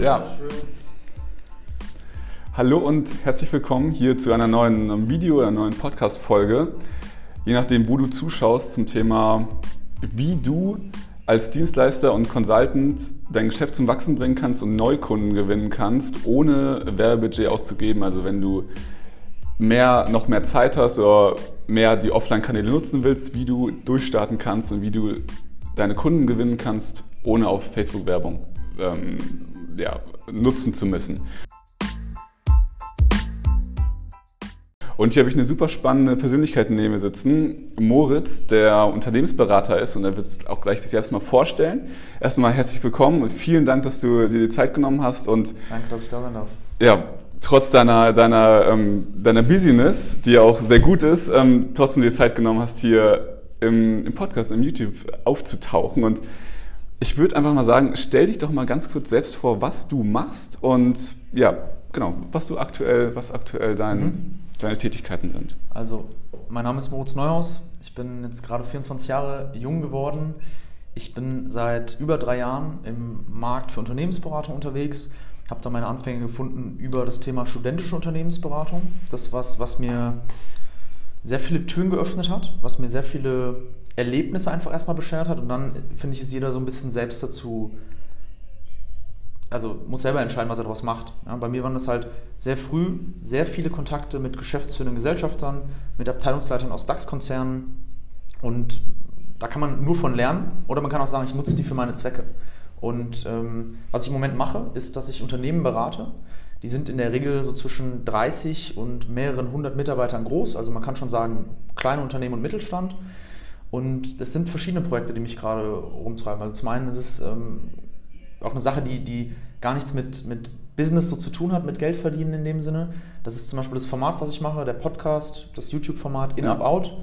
Ja. Hallo und herzlich willkommen hier zu einer neuen Video- oder neuen Podcast-Folge. Je nachdem, wo du zuschaust, zum Thema, wie du als Dienstleister und Consultant dein Geschäft zum Wachsen bringen kannst und Neukunden gewinnen kannst, ohne Werbebudget auszugeben. Also wenn du mehr, noch mehr Zeit hast oder mehr die Offline-Kanäle nutzen willst, wie du durchstarten kannst und wie du deine Kunden gewinnen kannst, ohne auf Facebook-Werbung ähm, ja, nutzen zu müssen. Und hier habe ich eine super spannende Persönlichkeit neben mir sitzen. Moritz, der Unternehmensberater ist und er wird auch gleich sich selbst mal vorstellen. Erstmal herzlich willkommen und vielen Dank, dass du dir die Zeit genommen hast. Und Danke, dass ich da sein darf. Ja, trotz deiner, deiner, ähm, deiner Business, die ja auch sehr gut ist, ähm, trotzdem dir die Zeit genommen hast, hier im, im Podcast, im YouTube aufzutauchen. Und ich würde einfach mal sagen, stell dich doch mal ganz kurz selbst vor, was du machst und ja, genau, was du aktuell, was aktuell dein, mhm. deine Tätigkeiten sind. Also, mein Name ist Moritz Neuhaus. Ich bin jetzt gerade 24 Jahre jung geworden. Ich bin seit über drei Jahren im Markt für Unternehmensberatung unterwegs. Habe da meine Anfänge gefunden über das Thema studentische Unternehmensberatung. Das was, was mir sehr viele Türen geöffnet hat, was mir sehr viele Erlebnisse einfach erstmal beschert hat und dann finde ich, ist jeder so ein bisschen selbst dazu, also muss selber entscheiden, was er daraus macht. Ja, bei mir waren das halt sehr früh sehr viele Kontakte mit geschäftsführenden Gesellschaftern, mit Abteilungsleitern aus DAX-Konzernen und da kann man nur von lernen oder man kann auch sagen, ich nutze die für meine Zwecke. Und ähm, was ich im Moment mache, ist, dass ich Unternehmen berate. Die sind in der Regel so zwischen 30 und mehreren hundert Mitarbeitern groß. Also man kann schon sagen, kleine Unternehmen und Mittelstand. Und es sind verschiedene Projekte, die mich gerade rumtreiben. Also zum einen ist es ähm, auch eine Sache, die, die gar nichts mit, mit Business so zu tun hat, mit Geld verdienen in dem Sinne. Das ist zum Beispiel das Format, was ich mache, der Podcast, das YouTube-Format In ja. Up Out,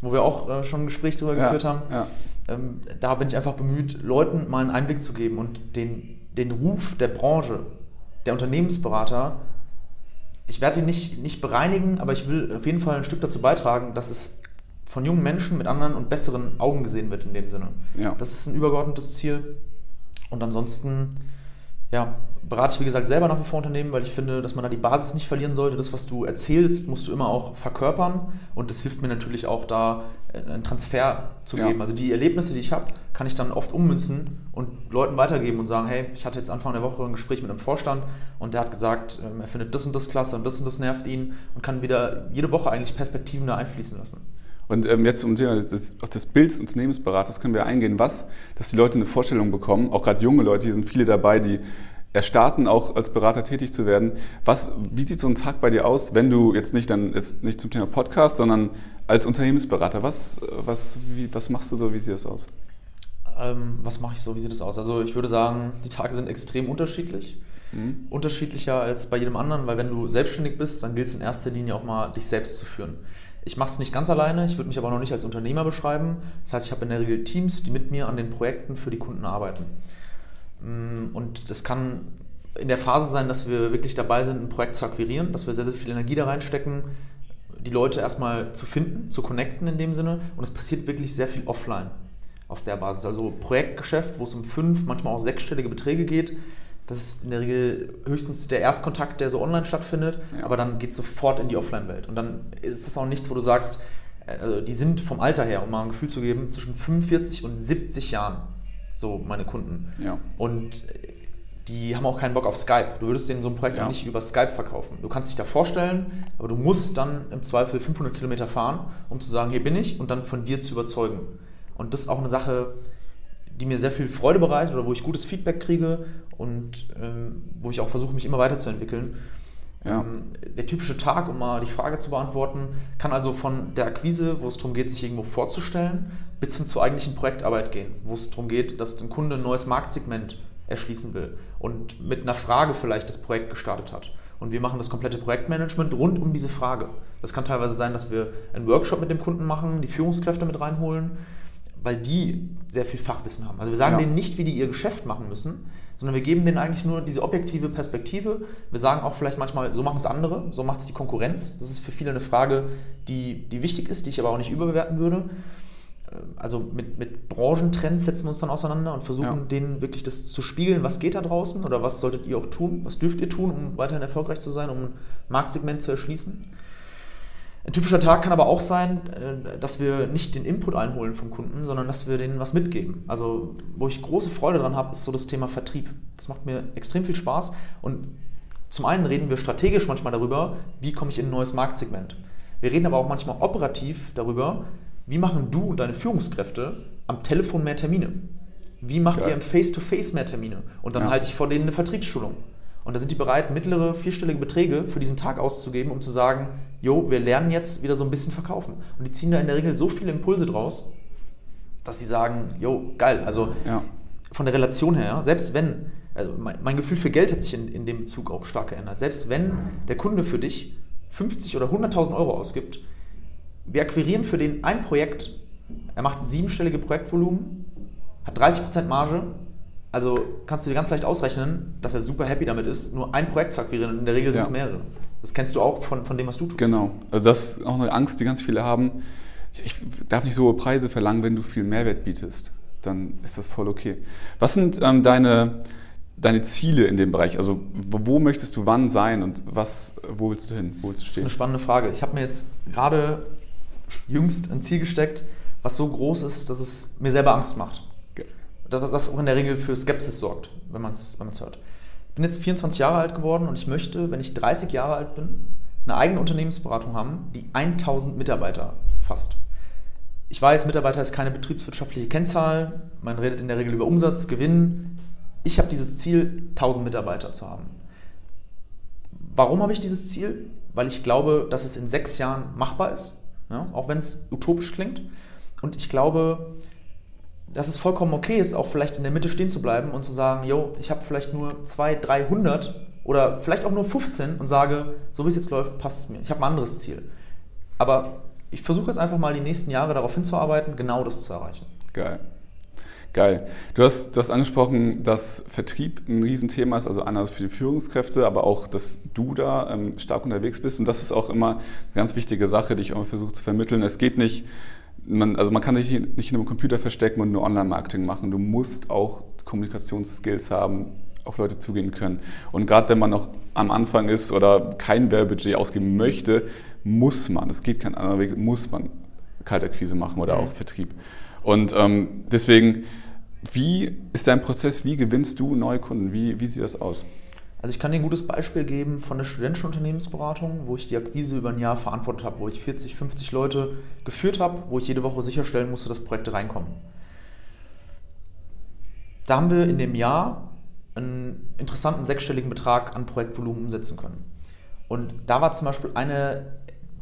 wo wir auch äh, schon ein Gespräch darüber ja. geführt haben. Ja. Ähm, da bin ich einfach bemüht, Leuten mal einen Einblick zu geben und den, den Ruf der Branche, der Unternehmensberater, ich werde ihn nicht, nicht bereinigen, aber ich will auf jeden Fall ein Stück dazu beitragen, dass es von jungen Menschen mit anderen und besseren Augen gesehen wird in dem Sinne. Ja. Das ist ein übergeordnetes Ziel. Und ansonsten, ja, berate ich wie gesagt selber nach wie vor Unternehmen, weil ich finde, dass man da die Basis nicht verlieren sollte. Das, was du erzählst, musst du immer auch verkörpern. Und das hilft mir natürlich auch da, äh, einen Transfer zu ja. geben. Also die Erlebnisse, die ich habe, kann ich dann oft ummünzen und Leuten weitergeben und sagen, hey, ich hatte jetzt Anfang der Woche ein Gespräch mit einem Vorstand und der hat gesagt, ähm, er findet das und das klasse und das und das nervt ihn und kann wieder jede Woche eigentlich Perspektiven da einfließen lassen. Und ähm, jetzt um das, auf das Bild des Unternehmensberaters können wir eingehen, was, dass die Leute eine Vorstellung bekommen, auch gerade junge Leute, hier sind viele dabei, die erstarten, auch als Berater tätig zu werden. Was, wie sieht so ein Tag bei dir aus, wenn du jetzt nicht dann jetzt nicht zum Thema Podcast, sondern als Unternehmensberater? Was, was, wie, was machst du so? Wie sieht das aus? Ähm, was mache ich so? Wie sieht das aus? Also ich würde sagen, die Tage sind extrem unterschiedlich. Mhm. Unterschiedlicher als bei jedem anderen, weil wenn du selbstständig bist, dann gilt es in erster Linie auch mal, dich selbst zu führen. Ich mache es nicht ganz alleine, ich würde mich aber noch nicht als Unternehmer beschreiben. Das heißt, ich habe in der Regel Teams, die mit mir an den Projekten für die Kunden arbeiten. Mm, und das kann in der Phase sein, dass wir wirklich dabei sind, ein Projekt zu akquirieren, dass wir sehr, sehr viel Energie da reinstecken, die Leute erstmal zu finden, zu connecten in dem Sinne. Und es passiert wirklich sehr viel offline auf der Basis. Also Projektgeschäft, wo es um fünf, manchmal auch sechsstellige Beträge geht, das ist in der Regel höchstens der Erstkontakt, der so online stattfindet, ja. aber dann geht es sofort in die Offline-Welt. Und dann ist das auch nichts, wo du sagst, also die sind vom Alter her, um mal ein Gefühl zu geben, zwischen 45 und 70 Jahren, so meine Kunden. Ja. Und die haben auch keinen Bock auf Skype. Du würdest denen so ein Projekt ja. nicht über Skype verkaufen. Du kannst dich da vorstellen, aber du musst dann im Zweifel 500 Kilometer fahren, um zu sagen, hier bin ich und dann von dir zu überzeugen. Und das ist auch eine Sache, die mir sehr viel Freude bereitet oder wo ich gutes Feedback kriege und ähm, wo ich auch versuche, mich immer weiterzuentwickeln. Ja. Ähm, der typische Tag, um mal die Frage zu beantworten, kann also von der Akquise, wo es darum geht, sich irgendwo vorzustellen, bis hin zur eigentlichen Projektarbeit gehen, wo es darum geht, dass ein Kunde ein neues Marktsegment erschließen will und mit einer Frage vielleicht das Projekt gestartet hat. Und wir machen das komplette Projektmanagement rund um diese Frage. Das kann teilweise sein, dass wir einen Workshop mit dem Kunden machen, die Führungskräfte mit reinholen weil die sehr viel Fachwissen haben. Also wir sagen ja. denen nicht, wie die ihr Geschäft machen müssen, sondern wir geben denen eigentlich nur diese objektive Perspektive. Wir sagen auch vielleicht manchmal, so machen es andere, so macht es die Konkurrenz. Das ist für viele eine Frage, die, die wichtig ist, die ich aber auch nicht überbewerten würde. also mit, mit Branchentrends setzen wir uns dann auseinander und versuchen Ja. denen wirklich das zu spiegeln, was geht da draußen oder was solltet ihr auch tun, was dürft ihr tun, um weiterhin erfolgreich zu sein, um ein Marktsegment zu erschließen. Ein typischer Tag kann aber auch sein, äh, dass wir nicht den Input einholen vom Kunden, sondern dass wir denen was mitgeben. Also, wo ich große Freude dran habe, ist so das Thema Vertrieb. Das macht mir extrem viel Spaß. Und zum einen reden wir strategisch manchmal darüber, wie komme ich in ein neues Marktsegment. Wir reden aber auch manchmal operativ darüber, wie machen du und deine Führungskräfte am Telefon mehr Termine? Wie macht Geil. ihr im Face-to-Face mehr Termine? Und dann Ja. halte ich vor denen eine Vertriebsschulung. Und da sind die bereit, mittlere vierstellige Beträge für diesen Tag auszugeben, um zu sagen, jo, wir lernen jetzt wieder so ein bisschen verkaufen. Und die ziehen da in der Regel so viele Impulse draus, dass sie sagen, jo, geil. Also Ja. von der Relation her, selbst wenn, also mein, mein Gefühl für Geld hat sich in, in dem Bezug auch stark geändert. Selbst wenn der Kunde für dich 50 oder 100.000 Euro ausgibt, wir akquirieren für den ein Projekt, er macht siebenstellige Projektvolumen, hat 30% Marge, also kannst du dir ganz leicht ausrechnen, dass er super happy damit ist, nur ein Projekt zu akquirieren und in der Regel sind es Ja. mehrere. Das kennst du auch von, von dem, was du tust. Genau. Also das ist auch eine Angst, die ganz viele haben. Ich darf nicht so hohe Preise verlangen, wenn du viel Mehrwert bietest. Dann ist das voll okay. Was sind ähm, deine, deine Ziele in dem Bereich? Also wo, möchtest du wann sein und was, wo willst du hin? Wo willst du Das ist stehen? eine spannende Frage. Ich habe mir jetzt gerade jüngst ein Ziel gesteckt, was so groß ist, dass es mir selber Angst macht. Ge- Das, was auch in der Regel für Skepsis sorgt, wenn man es wenn man's hört. Ich bin jetzt 24 Jahre alt geworden und ich möchte, wenn ich 30 Jahre alt bin, eine eigene Unternehmensberatung haben, die 1000 Mitarbeiter fasst. Ich weiß, Mitarbeiter ist keine betriebswirtschaftliche Kennzahl. Man redet in der Regel über Umsatz, Gewinn. Ich habe dieses Ziel, 1000 Mitarbeiter zu haben. Warum habe ich dieses Ziel? Weil ich glaube, dass es in sechs Jahren machbar ist, ja, auch wenn es utopisch klingt. Und ich glaube, dass es vollkommen okay ist, auch vielleicht in der Mitte stehen zu bleiben und zu sagen, yo, ich habe vielleicht nur 200, 300 oder vielleicht auch nur 15 und sage, so wie es jetzt läuft, passt es mir. Ich habe ein anderes Ziel. Aber ich versuche jetzt einfach mal die nächsten Jahre darauf hinzuarbeiten, genau das zu erreichen. Geil. Geil. Du hast, du hast angesprochen, dass Vertrieb ein Riesenthema ist, also anders für die Führungskräfte, aber auch, dass du da ähm, stark unterwegs bist. Und das ist auch immer eine ganz wichtige Sache, die ich auch versuche zu vermitteln. Es geht nicht, man, also man kann sich nicht in einem Computer verstecken und nur Online-Marketing machen. Du musst auch Kommunikationsskills haben, auf Leute zugehen können. Und gerade wenn man noch am Anfang ist oder kein Werbebudget ausgeben möchte, muss man, es geht kein anderer Weg, muss man Kaltakquise machen oder Mhm. auch Vertrieb. Und ähm, deswegen, wie ist dein Prozess? Wie gewinnst du neue Kunden? Wie, wie sieht das aus? Also ich kann dir ein gutes Beispiel geben von der studentischen Unternehmensberatung, wo ich die Akquise über ein Jahr verantwortet habe, wo ich 40, 50 Leute geführt habe, wo ich jede Woche sicherstellen musste, dass Projekte reinkommen. Da haben wir in dem Jahr einen interessanten sechsstelligen Betrag an Projektvolumen umsetzen können. Und da war zum Beispiel eine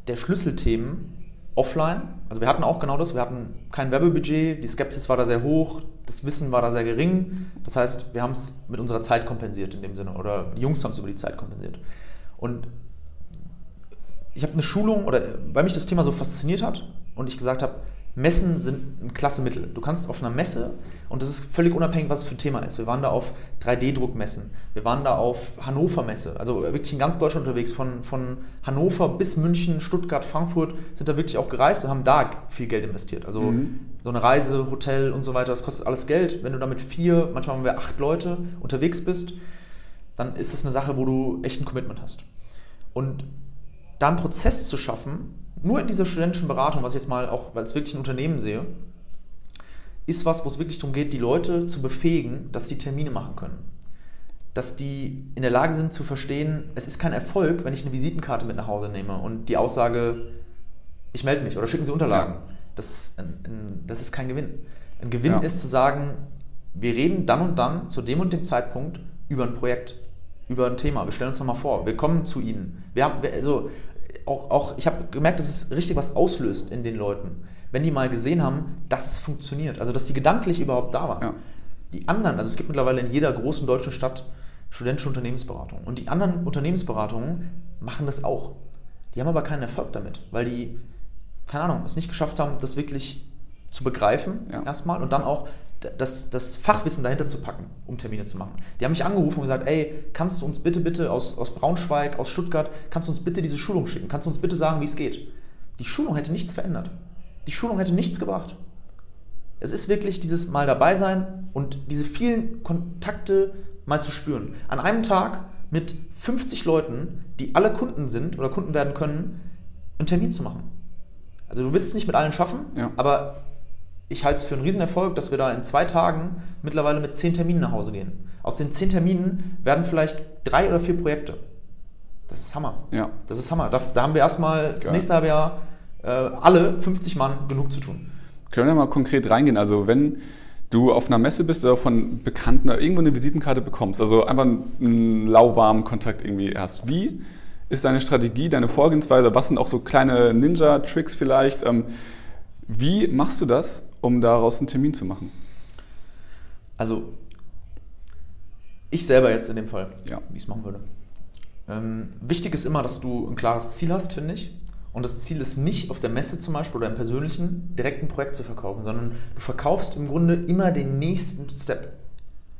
der Schlüsselthemen offline. Also wir hatten auch genau das, wir hatten kein Werbebudget, die Skepsis war da sehr hoch, das Wissen war da sehr gering. Das heißt, wir haben es mit unserer Zeit kompensiert in dem Sinne oder die Jungs haben es über die Zeit kompensiert. Und ich habe eine Schulung oder weil mich das Thema so fasziniert hat und ich gesagt habe, Messen sind ein klasse Mittel. Du kannst auf einer Messe, und das ist völlig unabhängig, was es für ein Thema ist. Wir waren da auf 3D-Druckmessen, wir waren da auf Hannover Messe, also wirklich in ganz Deutschland unterwegs, von, von Hannover bis München, Stuttgart, Frankfurt, sind da wirklich auch gereist und haben da viel Geld investiert. Also Mhm. so eine Reise, Hotel und so weiter, das kostet alles Geld. Wenn du da mit vier, manchmal haben wir acht Leute unterwegs bist, dann ist das eine Sache, wo du echt ein Commitment hast. Und da einen Prozess zu schaffen, nur in dieser studentischen Beratung, was ich jetzt mal auch als wirklich ein Unternehmen sehe, ist was, wo es wirklich darum geht, die Leute zu befähigen, dass die Termine machen können. Dass die in der Lage sind zu verstehen, es ist kein Erfolg, wenn ich eine Visitenkarte mit nach Hause nehme und die Aussage, ich melde mich oder schicken Sie Unterlagen. Das, ist ein, ein, das ist kein Gewinn. Ein Gewinn Ja. ist zu sagen, wir reden dann und dann zu dem und dem Zeitpunkt über ein Projekt, über ein Thema. Wir stellen uns nochmal vor, wir kommen zu Ihnen. Wir haben, wir, also, auch, auch, ich habe gemerkt, dass es richtig was auslöst in den Leuten, wenn die mal gesehen haben, dass es funktioniert. Also, dass die gedanklich überhaupt da waren. Ja. Die anderen, also es gibt mittlerweile in jeder großen deutschen Stadt studentische Unternehmensberatung. Und die anderen Unternehmensberatungen machen das auch. Die haben aber keinen Erfolg damit, weil die, keine Ahnung, es nicht geschafft haben, das wirklich zu begreifen Ja. erstmal und dann auch das, das Fachwissen dahinter zu packen, um Termine zu machen. Die haben mich angerufen und gesagt, ey, kannst du uns bitte, bitte aus, aus Braunschweig, aus Stuttgart, kannst du uns bitte diese Schulung schicken? Kannst du uns bitte sagen, wie es geht? Die Schulung hätte nichts verändert. Die Schulung hätte nichts gebracht. Es ist wirklich dieses Mal dabei sein und diese vielen Kontakte mal zu spüren. An einem Tag mit 50 Leuten, die alle Kunden sind oder Kunden werden können, einen Termin zu machen. Also du wirst es nicht mit allen schaffen, Ja. aber ich halte es für einen Riesenerfolg, dass wir da in zwei Tagen mittlerweile mit zehn Terminen nach Hause gehen. Aus den zehn Terminen werden vielleicht drei oder vier Projekte. Das ist Hammer. Ja. Das ist Hammer. Da, da haben wir erstmal das nächste halbe Jahr äh, alle 50 Mann genug zu tun. Können wir mal konkret reingehen? Also wenn du auf einer Messe bist oder von Bekannten oder irgendwo eine Visitenkarte bekommst, also einfach einen lauwarmen Kontakt irgendwie hast, wie ist deine Strategie, deine Vorgehensweise? Was sind auch so kleine Ninja-Tricks vielleicht? Ähm, Wie machst du das, um daraus einen Termin zu machen? Also, ich selber jetzt in dem Fall, Ja. wie ich es machen würde. Ähm, wichtig ist immer, dass du ein klares Ziel hast, finde ich. Und das Ziel ist nicht auf der Messe zum Beispiel oder im persönlichen direkt ein Projekt zu verkaufen, sondern du verkaufst im Grunde immer den nächsten Step.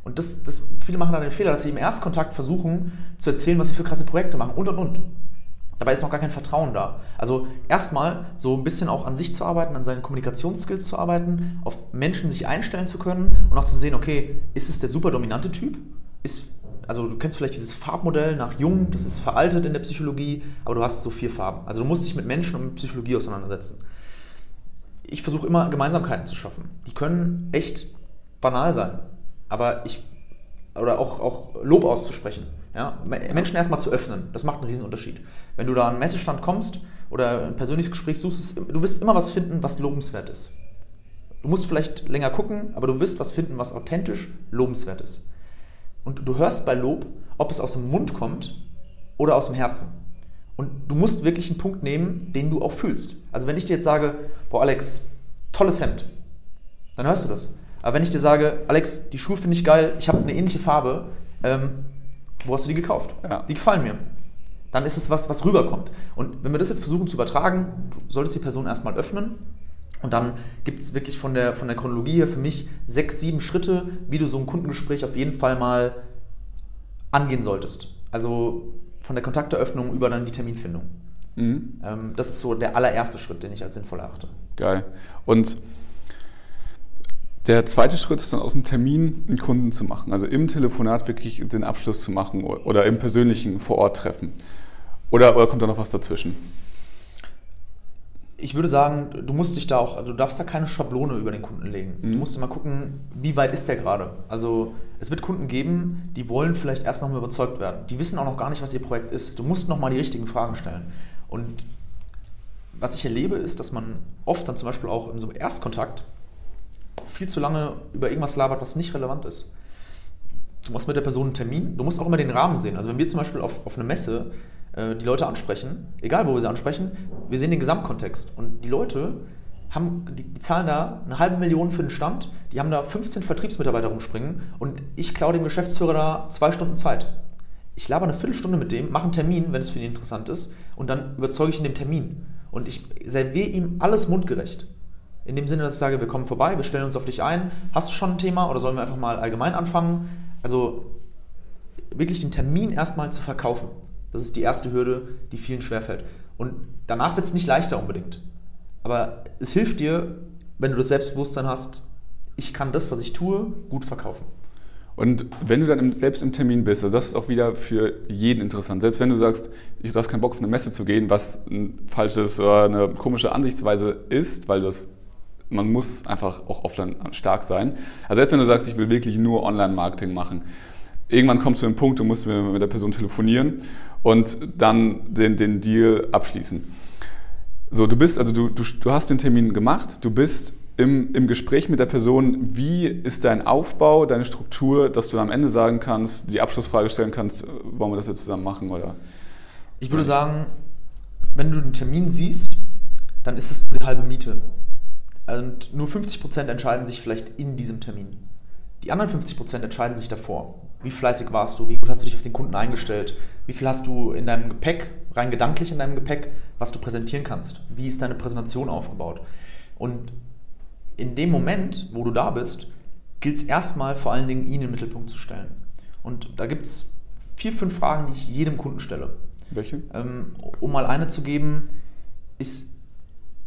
Und das, das, viele machen da den Fehler, dass sie im Erstkontakt versuchen zu erzählen, was sie für krasse Projekte machen und und und. Dabei ist noch gar kein Vertrauen da. Also erstmal so ein bisschen auch an sich zu arbeiten, an seinen Kommunikationsskills zu arbeiten, auf Menschen sich einstellen zu können und auch zu sehen, okay, ist es der super dominante Typ? Ist, also du kennst vielleicht dieses Farbmodell nach Jung, das ist veraltet in der Psychologie, aber du hast so vier Farben. Also du musst dich mit Menschen und mit Psychologie auseinandersetzen. Ich versuche immer Gemeinsamkeiten zu schaffen. Die können echt banal sein, aber ich oder auch, auch Lob auszusprechen. Ja? Menschen erstmal zu öffnen, das macht einen riesen Unterschied. Wenn du da an einen Messestand kommst oder ein persönliches Gespräch suchst, du wirst immer was finden, was lobenswert ist. Du musst vielleicht länger gucken, aber du wirst was finden, was authentisch lobenswert ist. Und du hörst bei Lob, ob es aus dem Mund kommt oder aus dem Herzen. Und du musst wirklich einen Punkt nehmen, den du auch fühlst. Also wenn ich dir jetzt sage, boah Alex, tolles Hemd, dann hörst du das. Aber wenn ich dir sage, Alex, die Schuhe finde ich geil, ich habe eine ähnliche Farbe, ähm, wo hast du die gekauft? Ja. Die gefallen mir. Dann ist es was, was rüberkommt. Und wenn wir das jetzt versuchen zu übertragen, du solltest die Person erstmal öffnen. Und dann gibt es wirklich von der, von der Chronologie her für mich sechs, sieben Schritte, wie du so ein Kundengespräch auf jeden Fall mal angehen solltest. Also von der Kontakteröffnung über dann die Terminfindung. Mhm. Ähm, das ist so der allererste Schritt, den ich als sinnvoll erachte. Geil. Und der zweite Schritt ist dann aus dem Termin einen Kunden zu machen, also im Telefonat wirklich den Abschluss zu machen oder im persönlichen Vor-Ort-Treffen. Oder, oder kommt da noch was dazwischen? Ich würde sagen, du musst dich da auch, also du darfst da keine Schablone über den Kunden legen. Du Mhm. musst immer gucken, wie weit ist der gerade. Also es wird Kunden geben, die wollen vielleicht erst noch mal überzeugt werden. Die wissen auch noch gar nicht, was ihr Projekt ist. Du musst noch mal die richtigen Fragen stellen. Und was ich erlebe, ist, dass man oft dann zum Beispiel auch in so einem Erstkontakt viel zu lange über irgendwas labert, was nicht relevant ist. Du machst mit der Person einen Termin, du musst auch immer den Rahmen sehen. Also wenn wir zum Beispiel auf, auf eine Messe äh, die Leute ansprechen, egal wo wir sie ansprechen, wir sehen den Gesamtkontext. Und die Leute haben, die, die zahlen da eine halbe Million für den Stand, die haben da 15 Vertriebsmitarbeiter rumspringen und ich klaue dem Geschäftsführer da zwei Stunden Zeit. Ich laber eine Viertelstunde mit dem, mache einen Termin, wenn es für ihn interessant ist, und dann überzeuge ich ihn dem Termin. Und ich serviere ihm alles mundgerecht. In dem Sinne, dass ich sage, wir kommen vorbei, wir stellen uns auf dich ein. Hast du schon ein Thema oder sollen wir einfach mal allgemein anfangen? Also wirklich den Termin erstmal zu verkaufen. Das ist die erste Hürde, die vielen schwerfällt. Und danach wird es nicht leichter unbedingt. Aber es hilft dir, wenn du das Selbstbewusstsein hast, ich kann das, was ich tue, gut verkaufen. Und wenn du dann im, selbst im Termin bist, also das ist auch wieder für jeden interessant. Selbst wenn du sagst, ich du hast keinen Bock auf eine Messe zu gehen, was ein falsches oder eine komische Ansichtsweise ist, weil das man muss einfach auch offline stark sein. Also selbst wenn du sagst, ich will wirklich nur Online-Marketing machen, irgendwann kommst du zu dem Punkt, du musst mit der Person telefonieren und dann den, den Deal abschließen. So, du bist, also du, du, du hast den Termin gemacht, du bist im, im Gespräch mit der Person, wie ist dein Aufbau, deine Struktur, dass du am Ende sagen kannst, die Abschlussfrage stellen kannst, wollen wir das jetzt zusammen machen oder? Ich würde sagen, wenn du den Termin siehst, dann ist es die halbe Miete. Und nur 50% entscheiden sich vielleicht in diesem Termin. Die anderen 50% entscheiden sich davor. Wie fleißig warst du? Wie gut hast du dich auf den Kunden eingestellt? Wie viel hast du in deinem Gepäck, rein gedanklich in deinem Gepäck, was du präsentieren kannst? Wie ist deine Präsentation aufgebaut? Und in dem Moment, wo du da bist, gilt es erstmal vor allen Dingen, ihn in den Mittelpunkt zu stellen. Und da gibt es vier, fünf Fragen, die ich jedem Kunden stelle. Welche? Ähm, um mal eine zu geben, ist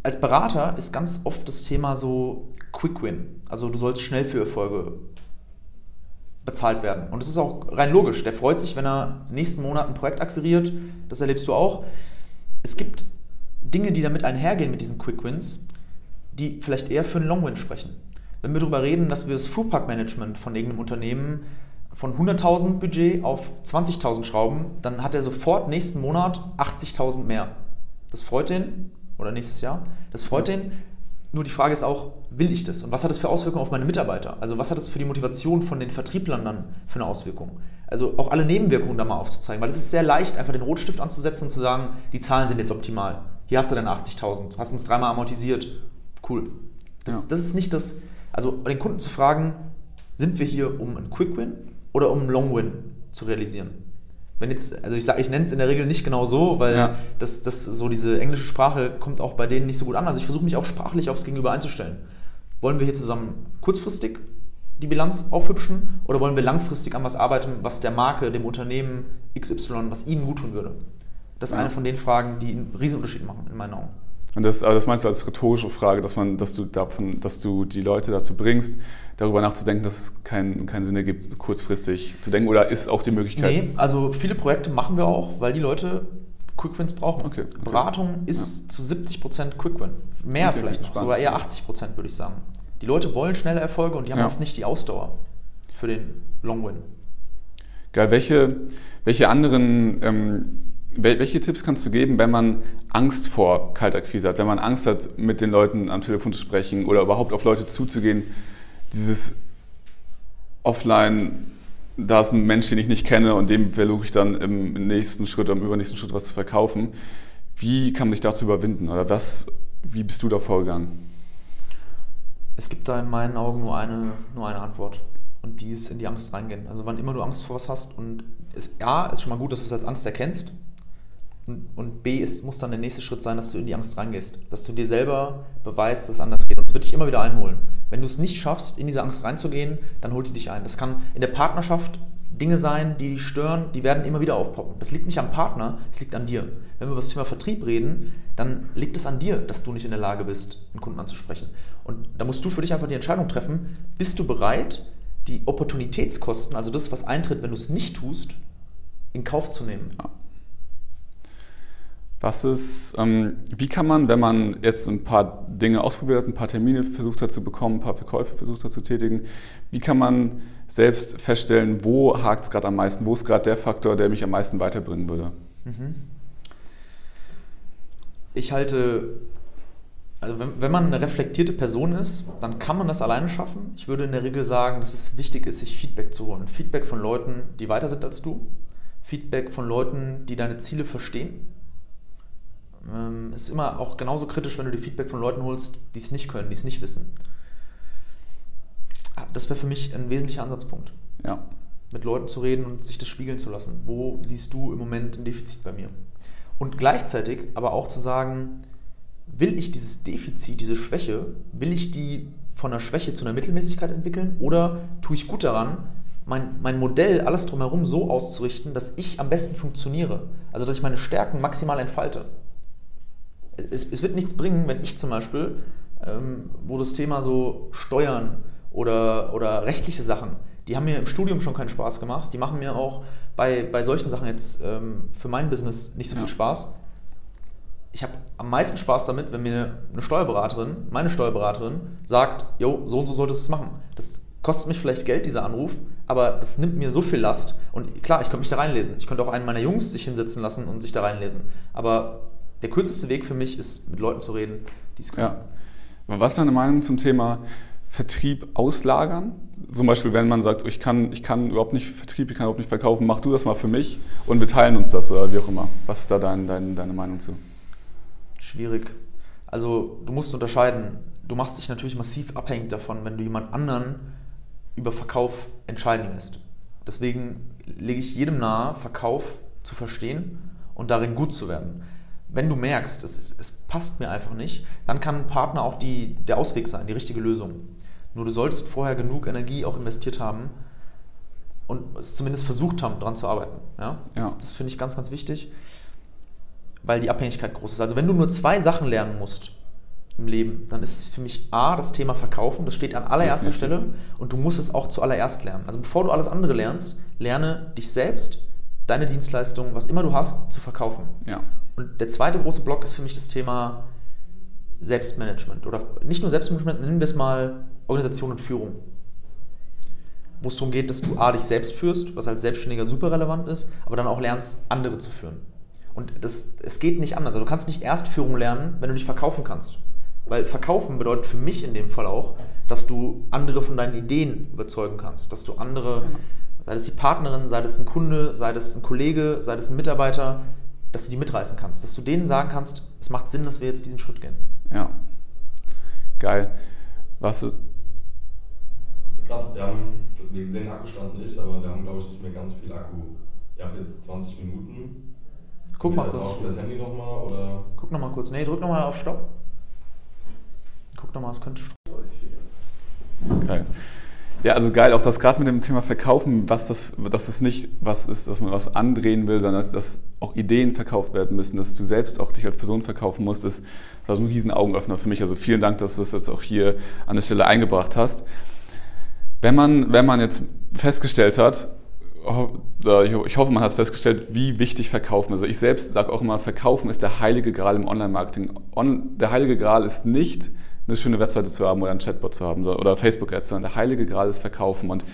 als Berater ist ganz oft das Thema so Quick Win. Also du sollst schnell für Erfolge bezahlt werden. Und das ist auch rein logisch. Der freut sich, wenn er nächsten Monat ein Projekt akquiriert. Das erlebst du auch. Es gibt Dinge, die damit einhergehen mit diesen Quick Wins, die vielleicht eher für einen Long Win sprechen. Wenn wir darüber reden, dass wir das Fuhrpark Management von irgendeinem Unternehmen von 100.000 Budget auf 20.000 schrauben, dann hat er sofort nächsten Monat 80.000 mehr. Das freut den, oder nächstes Jahr, das freut den. Nur die Frage ist auch, will ich das? Und was hat das für Auswirkungen auf meine Mitarbeiter? Also was hat das für die Motivation von den Vertrieblern dann für eine Auswirkung? Also auch alle Nebenwirkungen da mal aufzuzeigen, weil es ist sehr leicht, einfach den Rotstift anzusetzen und zu sagen, die Zahlen sind jetzt optimal. Hier hast du dann 80.000, hast uns dreimal amortisiert. Cool. Das, ja. das ist nicht das, also den Kunden zu fragen, sind wir hier, um einen Quick Win oder um einen Long Win zu realisieren? Wenn jetzt, also ich sage, ich nenne es in der Regel nicht genau so, weil ja. das, das so diese englische Sprache kommt auch bei denen nicht so gut an. Also ich versuche mich auch sprachlich aufs Gegenüber einzustellen. Wollen wir hier zusammen kurzfristig die Bilanz aufhübschen oder wollen wir langfristig an was arbeiten, was der Marke, dem Unternehmen XY, was ihnen gut tun würde? Das ist ja. eine von den Fragen, die einen Unterschied machen, in meinen Augen. Und das, das meinst du als rhetorische Frage, dass, man, dass, du davon, dass du die Leute dazu bringst, darüber nachzudenken, dass es keinen kein Sinn ergibt, kurzfristig zu denken? Oder ist auch die Möglichkeit? Nee, also viele Projekte machen wir auch, weil die Leute Quick Wins brauchen. Okay, okay. Beratung ist ja. zu 70 Prozent Quick Win. Mehr okay, vielleicht noch, sogar eher 80%, Prozent, würde ich sagen. Die Leute wollen schnelle Erfolge und die haben ja. oft nicht die Ausdauer für den Long Win. Geil. Welche, welche anderen ähm, welche Tipps kannst du geben, wenn man Angst vor Kaltakquise hat, wenn man Angst hat, mit den Leuten am Telefon zu sprechen oder überhaupt auf Leute zuzugehen? Dieses Offline, da ist ein Mensch, den ich nicht kenne und dem versuche ich dann im nächsten Schritt oder im übernächsten Schritt was zu verkaufen. Wie kann man sich dazu überwinden oder was, wie bist du da vorgegangen? Es gibt da in meinen Augen nur eine, nur eine Antwort und die ist in die Angst reingehen. Also wann immer du Angst vor was hast und es, A, ist schon mal gut, dass du es als Angst erkennst und B ist, muss dann der nächste Schritt sein, dass du in die Angst reingehst. Dass du dir selber beweist, dass es anders geht. Und es wird dich immer wieder einholen. Wenn du es nicht schaffst, in diese Angst reinzugehen, dann holt die dich ein. Das kann in der Partnerschaft Dinge sein, die dich stören, die werden immer wieder aufpoppen. Das liegt nicht am Partner, es liegt an dir. Wenn wir über das Thema Vertrieb reden, dann liegt es an dir, dass du nicht in der Lage bist, einen Kunden anzusprechen. Und da musst du für dich einfach die Entscheidung treffen, bist du bereit, die Opportunitätskosten, also das, was eintritt, wenn du es nicht tust, in Kauf zu nehmen. Ja. Was ist, ähm, wie kann man, wenn man jetzt ein paar Dinge ausprobiert hat, ein paar Termine versucht hat zu bekommen, ein paar Verkäufe versucht hat zu tätigen, wie kann man selbst feststellen, wo hakt es gerade am meisten, wo ist gerade der Faktor, der mich am meisten weiterbringen würde? Mhm. Ich halte, also wenn, wenn man eine reflektierte Person ist, dann kann man das alleine schaffen. Ich würde in der Regel sagen, dass es wichtig ist, sich Feedback zu holen. Feedback von Leuten, die weiter sind als du. Feedback von Leuten, die deine Ziele verstehen ähm, ist immer auch genauso kritisch, wenn du dir Feedback von Leuten holst, die es nicht können, die es nicht wissen. Ah, das wäre für mich ein wesentlicher Ansatzpunkt. Ja. Mit Leuten zu reden und sich das spiegeln zu lassen. Wo siehst du im Moment ein Defizit bei mir? Und gleichzeitig aber auch zu sagen, will ich dieses Defizit, diese Schwäche, will ich die von einer Schwäche zu einer Mittelmäßigkeit entwickeln oder tue ich gut daran, mein, mein Modell, alles drumherum so auszurichten, dass ich am besten funktioniere? Also, dass ich meine Stärken maximal entfalte es, es wird nichts bringen, wenn ich zum Beispiel, ähm, wo das Thema so Steuern oder, oder rechtliche Sachen, die haben mir im Studium schon keinen Spaß gemacht, die machen mir auch bei, bei solchen Sachen jetzt ähm, für mein Business nicht so viel Spaß. Ich habe am meisten Spaß damit, wenn mir eine Steuerberaterin, meine Steuerberaterin, sagt, jo, so und so solltest du es machen. Das kostet mich vielleicht Geld, dieser Anruf, aber das nimmt mir so viel Last. Und klar, ich könnte mich da reinlesen. Ich könnte auch einen meiner Jungs sich hinsetzen lassen und sich da reinlesen. Aber der kürzeste Weg für mich ist, mit Leuten zu reden, die es können. Ja. Was ist deine Meinung zum Thema Vertrieb auslagern? Zum Beispiel, wenn man sagt, ich kann, ich kann überhaupt nicht Vertrieb, ich kann überhaupt nicht verkaufen, mach du das mal für mich und wir teilen uns das oder wie auch immer. Was ist da dein, dein, deine Meinung zu? Schwierig. Also du musst unterscheiden. Du machst dich natürlich massiv abhängig davon, wenn du jemand anderen über Verkauf entscheiden lässt. Deswegen lege ich jedem nahe, Verkauf zu verstehen und darin gut zu werden wenn du merkst, es, es passt mir einfach nicht, dann kann ein Partner auch die, der Ausweg sein, die richtige Lösung. Nur du solltest vorher genug Energie auch investiert haben und es zumindest versucht haben, daran zu arbeiten. Ja? Das, ja. das finde ich ganz, ganz wichtig, weil die Abhängigkeit groß ist. Also wenn du nur zwei Sachen lernen musst, im Leben, dann ist es für mich A, das Thema Verkaufen, das steht an allererster Stelle und du musst es auch zuallererst lernen. Also bevor du alles andere lernst, lerne dich selbst, deine Dienstleistung, was immer du hast, zu verkaufen. Ja. Und der zweite große Block ist für mich das Thema Selbstmanagement oder nicht nur Selbstmanagement, nennen wir es mal Organisation und Führung. Wo es darum geht, dass du A, dich selbst führst, was als Selbstständiger super relevant ist, aber dann auch lernst, andere zu führen. Und das, es geht nicht anders. Also du kannst nicht erst Führung lernen, wenn du dich verkaufen kannst. Weil verkaufen bedeutet für mich in dem Fall auch, dass du andere von deinen Ideen überzeugen kannst, dass du andere, sei es die Partnerin, sei es ein Kunde, sei es ein Kollege, sei es ein Mitarbeiter, dass du die mitreißen kannst, dass du denen sagen kannst, es macht Sinn, dass wir jetzt diesen Schritt gehen. Ja. Geil. Was ist. Grad, wir haben, wir sehen den Akkustand nicht, aber wir haben, glaube ich, nicht mehr ganz viel Akku. Ihr habt jetzt 20 Minuten. Guck mal kurz. Tauschen wir das Handy nochmal oder? Guck nochmal kurz. Nee, drück nochmal auf Stopp. Guck nochmal, es könnte Geil. Ja, also geil, auch das gerade mit dem Thema Verkaufen, was das, dass es nicht was ist, dass man was andrehen will, sondern dass, dass auch Ideen verkauft werden müssen, dass du selbst auch dich als Person verkaufen musst, ist, das so ein riesen Augenöffner für mich. Also vielen Dank, dass du das jetzt auch hier an der Stelle eingebracht hast. Wenn man, wenn man jetzt festgestellt hat, ich hoffe, man hat festgestellt, wie wichtig Verkaufen ist. Also ich selbst sage auch immer, Verkaufen ist der heilige Gral im Online-Marketing. Der heilige Gral ist nicht eine schöne Webseite zu haben oder ein Chatbot zu haben oder Facebook-Ads, sondern der heilige Gral ist Verkaufen. Und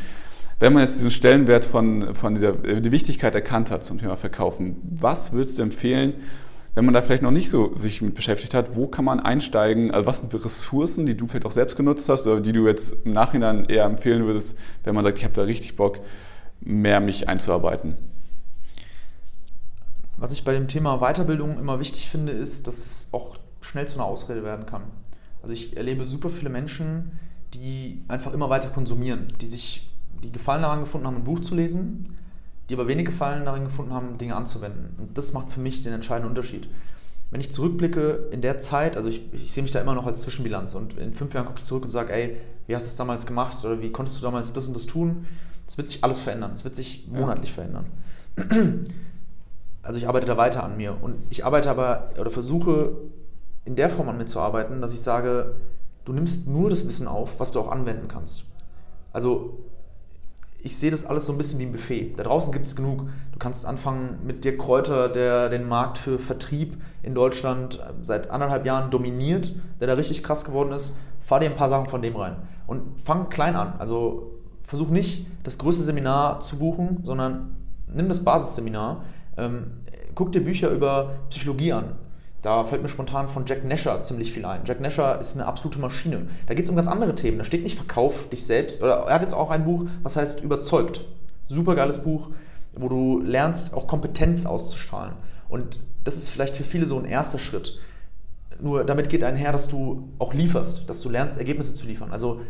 wenn man jetzt diesen Stellenwert von, von dieser, die Wichtigkeit erkannt hat zum Thema Verkaufen, was würdest du empfehlen, wenn man da vielleicht noch nicht so sich mit beschäftigt hat, wo kann man einsteigen? Also was sind Ressourcen, die du vielleicht auch selbst genutzt hast oder die du jetzt im Nachhinein eher empfehlen würdest, wenn man sagt, ich habe da richtig Bock, mehr mich einzuarbeiten? Was ich bei dem Thema Weiterbildung immer wichtig finde, ist, dass es auch schnell zu einer Ausrede werden kann. Also ich erlebe super viele Menschen, die einfach immer weiter konsumieren, die sich die Gefallen daran gefunden haben, ein Buch zu lesen, die aber wenig Gefallen daran gefunden haben, Dinge anzuwenden. Und das macht für mich den entscheidenden Unterschied. Wenn ich zurückblicke in der Zeit, also ich, ich sehe mich da immer noch als Zwischenbilanz und in fünf Jahren gucke ich zurück und sage, ey, wie hast du es damals gemacht oder wie konntest du damals das und das tun? Es wird sich alles verändern, es wird sich monatlich ja. verändern. Also ich arbeite da weiter an mir und ich arbeite aber oder versuche in der Form an mir zu arbeiten, dass ich sage, du nimmst nur das Wissen auf, was du auch anwenden kannst. Also ich sehe das alles so ein bisschen wie ein Buffet. Da draußen gibt es genug. Du kannst anfangen mit Dirk Kräuter, der den Markt für Vertrieb in Deutschland seit anderthalb Jahren dominiert, der da richtig krass geworden ist. Fahr dir ein paar Sachen von dem rein und fang klein an. Also versuch nicht das größte Seminar zu buchen, sondern nimm das Basisseminar. Ähm, guck dir Bücher über Psychologie an. Da fällt mir spontan von Jack Nasher ziemlich viel ein. Jack Nasher ist eine absolute Maschine. Da geht es um ganz andere Themen. Da steht nicht Verkauf dich selbst. Oder er hat jetzt auch ein Buch, was heißt Überzeugt. Super geiles Buch, wo du lernst, auch Kompetenz auszustrahlen. Und das ist vielleicht für viele so ein erster Schritt. Nur damit geht einher, dass du auch lieferst, dass du lernst, Ergebnisse zu liefern. Also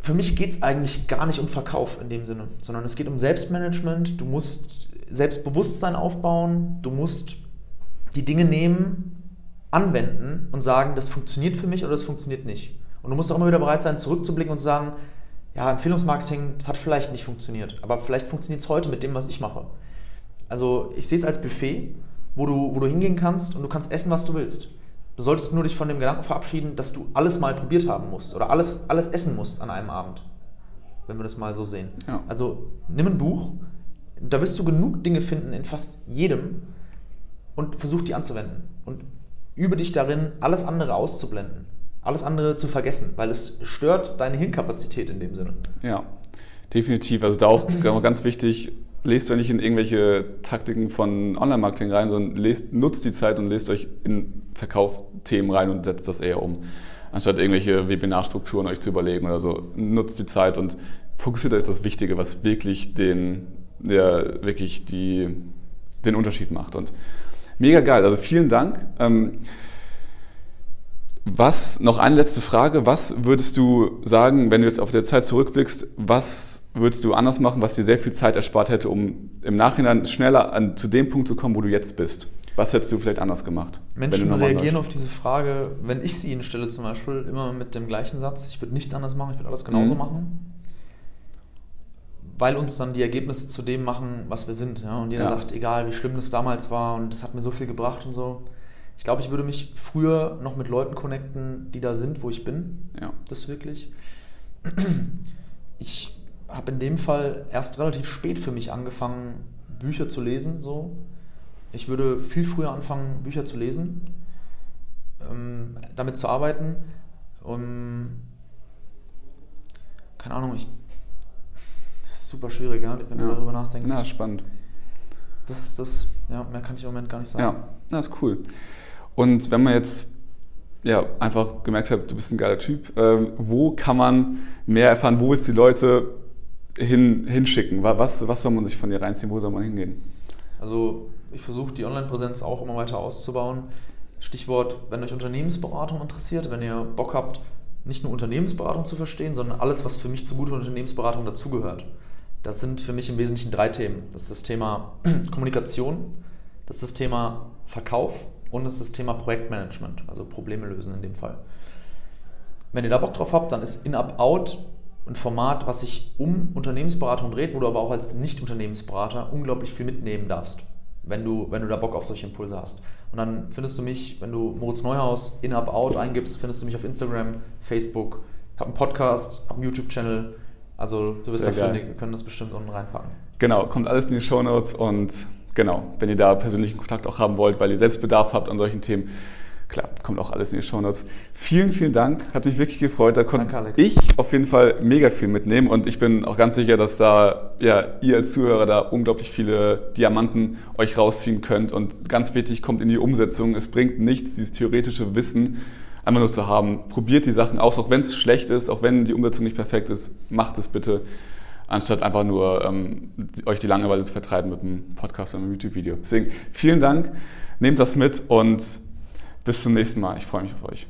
für mich geht es eigentlich gar nicht um Verkauf in dem Sinne, sondern es geht um Selbstmanagement. Du musst Selbstbewusstsein aufbauen, du musst die Dinge nehmen, anwenden und sagen, das funktioniert für mich oder das funktioniert nicht. Und du musst auch immer wieder bereit sein, zurückzublicken und zu sagen, ja, Empfehlungsmarketing, das hat vielleicht nicht funktioniert, aber vielleicht funktioniert es heute mit dem, was ich mache. Also ich sehe es als Buffet, wo du, wo du hingehen kannst und du kannst essen, was du willst. Du solltest nur dich von dem Gedanken verabschieden, dass du alles mal probiert haben musst oder alles, alles essen musst an einem Abend. Wenn wir das mal so sehen. Ja. Also nimm ein Buch, da wirst du genug Dinge finden in fast jedem, und versuch die anzuwenden. Und übe dich darin, alles andere auszublenden, alles andere zu vergessen, weil es stört deine Hirnkapazität in dem Sinne. Ja, definitiv. Also da auch ganz wichtig, lest euch nicht in irgendwelche Taktiken von Online-Marketing rein, sondern lest, nutzt die Zeit und lest euch in Verkaufthemen rein und setzt das eher um. Anstatt irgendwelche Webinarstrukturen euch zu überlegen oder so. Nutzt die Zeit und fokussiert euch auf das Wichtige, was wirklich den, ja, wirklich die, den Unterschied macht. Und Mega geil, also vielen Dank. Ähm, was, noch eine letzte Frage, was würdest du sagen, wenn du jetzt auf der Zeit zurückblickst, was würdest du anders machen, was dir sehr viel Zeit erspart hätte, um im Nachhinein schneller an, zu dem Punkt zu kommen, wo du jetzt bist? Was hättest du vielleicht anders gemacht? Menschen reagieren auf diese Frage, wenn ich sie ihnen stelle zum Beispiel, immer mit dem gleichen Satz, ich würde nichts anders machen, ich würde alles genauso mhm. machen weil uns dann die Ergebnisse zu dem machen, was wir sind. Ja? Und jeder ja. sagt, egal wie schlimm das damals war und es hat mir so viel gebracht und so. Ich glaube, ich würde mich früher noch mit Leuten connecten, die da sind, wo ich bin. Ja. Das wirklich. Ich habe in dem Fall erst relativ spät für mich angefangen, Bücher zu lesen. So. Ich würde viel früher anfangen, Bücher zu lesen, ähm, damit zu arbeiten. Um, keine Ahnung, ich, super schwierig, ja, wenn Ja. du darüber nachdenkst. Na, spannend. Das ist das, ja, mehr kann ich im Moment gar nicht sagen. Ja, das ist cool. Und wenn man jetzt ja, einfach gemerkt hat, du bist ein geiler Typ, ähm, wo kann man mehr erfahren, wo ist die Leute hin, hinschicken? Wa- Was, was soll man sich von dir reinziehen, wo soll man hingehen? Also ich versuche die Online-Präsenz auch immer weiter auszubauen. Stichwort, wenn euch Unternehmensberatung interessiert, wenn ihr Bock habt, nicht nur Unternehmensberatung zu verstehen, sondern alles, was für mich zu guter Unternehmensberatung dazugehört. Das sind für mich im Wesentlichen drei Themen. Das ist das Thema Kommunikation, das ist das Thema Verkauf und das ist das Thema Projektmanagement, also Probleme lösen in dem Fall. Wenn ihr da Bock drauf habt, dann ist In-Up-Out ein Format, was sich um Unternehmensberatung dreht, wo du aber auch als Nicht-Unternehmensberater unglaublich viel mitnehmen darfst, wenn du, wenn du da Bock auf solche Impulse hast. Und dann findest du mich, wenn du Moritz Neuhaus In-Up-Out eingibst, findest du mich auf Instagram, Facebook, habe einen Podcast, habe einen YouTube-Channel. Also du bist Sehr da geil. fündig, wir können das bestimmt unten reinpacken. Genau, kommt alles in die Shownotes und genau, wenn ihr da persönlichen Kontakt auch haben wollt, weil ihr selbst Bedarf habt an solchen Themen, klar, kommt auch alles in die Shownotes. Vielen, vielen Dank, hat mich wirklich gefreut. Da konnte Danke, ich auf jeden Fall mega viel mitnehmen und ich bin auch ganz sicher, dass da ja, ihr als Zuhörer da unglaublich viele Diamanten euch rausziehen könnt und ganz wichtig, kommt in die Umsetzung. Es bringt nichts, dieses theoretische Wissen einfach nur zu haben. Probiert die Sachen aus, auch wenn es schlecht ist, auch wenn die Umsetzung nicht perfekt ist, macht es bitte anstatt einfach nur ähm, euch die Langeweile zu vertreiben mit einem Podcast oder einem YouTube-Video. Deswegen vielen Dank, nehmt das mit und bis zum nächsten Mal. Ich freue mich auf euch.